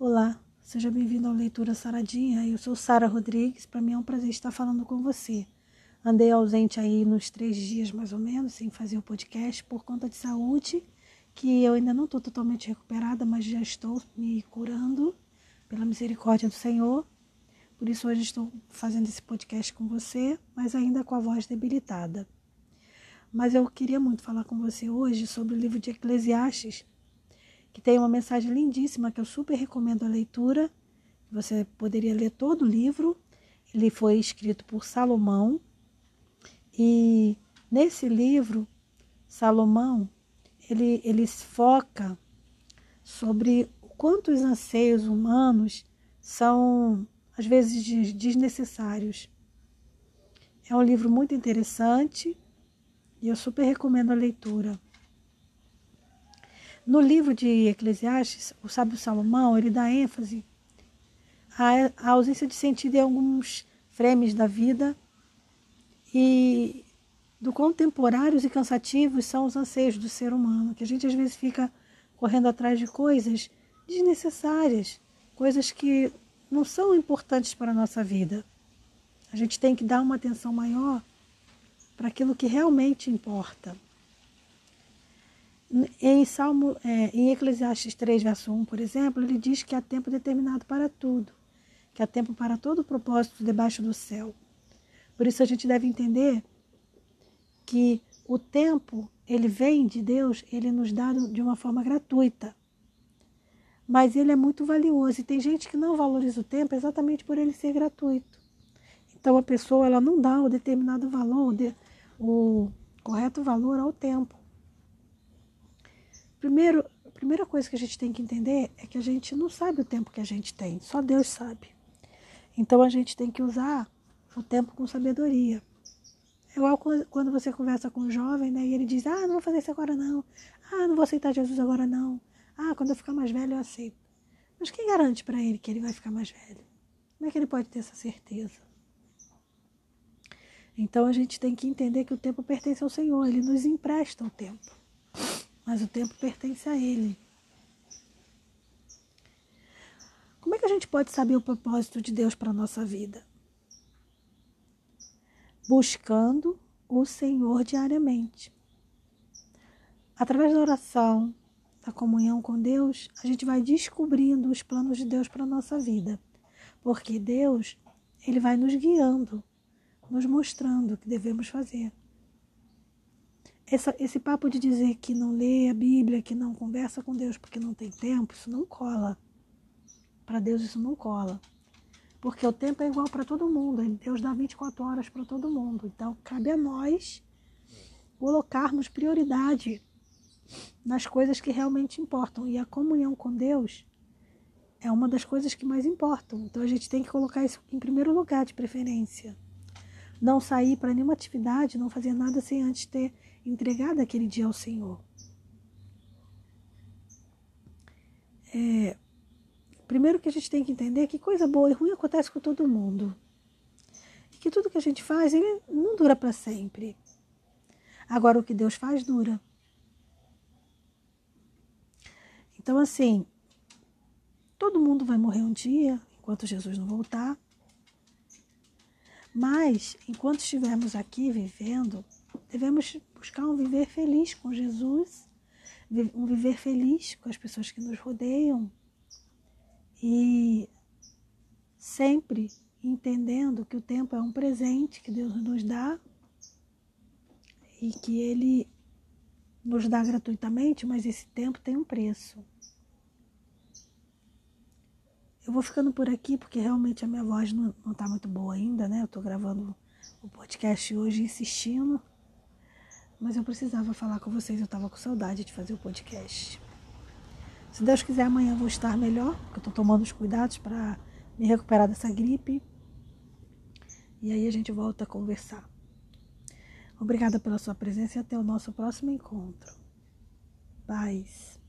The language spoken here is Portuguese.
Olá, seja bem-vindo ao Leitura Saradinha. Eu sou Sara Rodrigues. Para mim é um prazer estar falando com você. Andei ausente aí nos três dias mais ou menos, sem fazer o podcast por conta de saúde, que eu ainda não estou totalmente recuperada, mas já estou me curando pela misericórdia do Senhor. Por isso hoje estou fazendo esse podcast com você, mas ainda com a voz debilitada. Mas eu queria muito falar com você hoje sobre o livro de Eclesiastes, que tem uma mensagem lindíssima que eu super recomendo a leitura. Você poderia ler todo o livro. Ele foi escrito por Salomão. E nesse livro, Salomão, ele, ele foca sobre o quanto os anseios humanos são, às vezes, desnecessários. É um livro muito interessante e eu super recomendo a leitura. No livro de Eclesiastes, o sábio Salomão, ele dá ênfase à, à ausência de sentido em alguns frames da vida e do quão temporários e cansativos são os anseios do ser humano, que a gente às vezes fica correndo atrás de coisas desnecessárias, coisas que não são importantes para a nossa vida. A gente tem que dar uma atenção maior para aquilo que realmente importa. Em Salmo, é, em Eclesiastes 3, verso 1, por exemplo, ele diz que há tempo determinado para tudo, que há tempo para todo o propósito debaixo do céu. Por isso a gente deve entender que o tempo, ele vem de Deus, ele nos dá de uma forma gratuita. Mas ele é muito valioso e tem gente que não valoriza o tempo exatamente por ele ser gratuito. Então a pessoa ela não dá o determinado valor, o correto valor ao tempo. Primeiro, a primeira coisa que a gente tem que entender é que a gente não sabe o tempo que a gente tem, só Deus sabe. Então a gente tem que usar o tempo com sabedoria. É igual quando você conversa com um jovem, né, e ele diz: "Ah, não vou fazer isso agora não. Ah, não vou aceitar Jesus agora não. Ah, quando eu ficar mais velho eu aceito". Mas quem garante para ele que ele vai ficar mais velho? Como é que ele pode ter essa certeza? Então a gente tem que entender que o tempo pertence ao Senhor, ele nos empresta o tempo mas o tempo pertence a Ele. Como é que a gente pode saber o propósito de Deus para a nossa vida? Buscando o Senhor diariamente. Através da oração, da comunhão com Deus, a gente vai descobrindo os planos de Deus para a nossa vida. Porque Deus, Ele vai nos guiando, nos mostrando o que devemos fazer. Essa, esse papo de dizer que não lê a Bíblia, que não conversa com Deus porque não tem tempo, isso não cola. Para Deus isso não cola. Porque o tempo é igual para todo mundo. Deus dá 24 horas para todo mundo. Então, cabe a nós colocarmos prioridade nas coisas que realmente importam. E a comunhão com Deus é uma das coisas que mais importam. Então, a gente tem que colocar isso em primeiro lugar, de preferência. Não sair para nenhuma atividade, não fazer nada sem antes ter entregado aquele dia ao Senhor. É, primeiro que a gente tem que entender que coisa boa e ruim acontece com todo mundo. E que tudo que a gente faz, ele não dura para sempre. Agora, o que Deus faz, dura. Então, assim, todo mundo vai morrer um dia, enquanto Jesus não voltar. Mas, enquanto estivermos aqui vivendo, devemos buscar um viver feliz com Jesus, um viver feliz com as pessoas que nos rodeiam e sempre entendendo que o tempo é um presente que Deus nos dá e que Ele nos dá gratuitamente, mas esse tempo tem um preço. Eu vou ficando por aqui porque realmente a minha voz não está muito boa ainda, né? Eu estou gravando o podcast hoje insistindo mas eu precisava falar com vocês, eu estava com saudade de fazer o podcast. Se Deus quiser, amanhã eu vou estar melhor, porque eu estou tomando os cuidados para me recuperar dessa gripe. E aí a gente volta a conversar. Obrigada pela sua presença e até o nosso próximo encontro. Paz.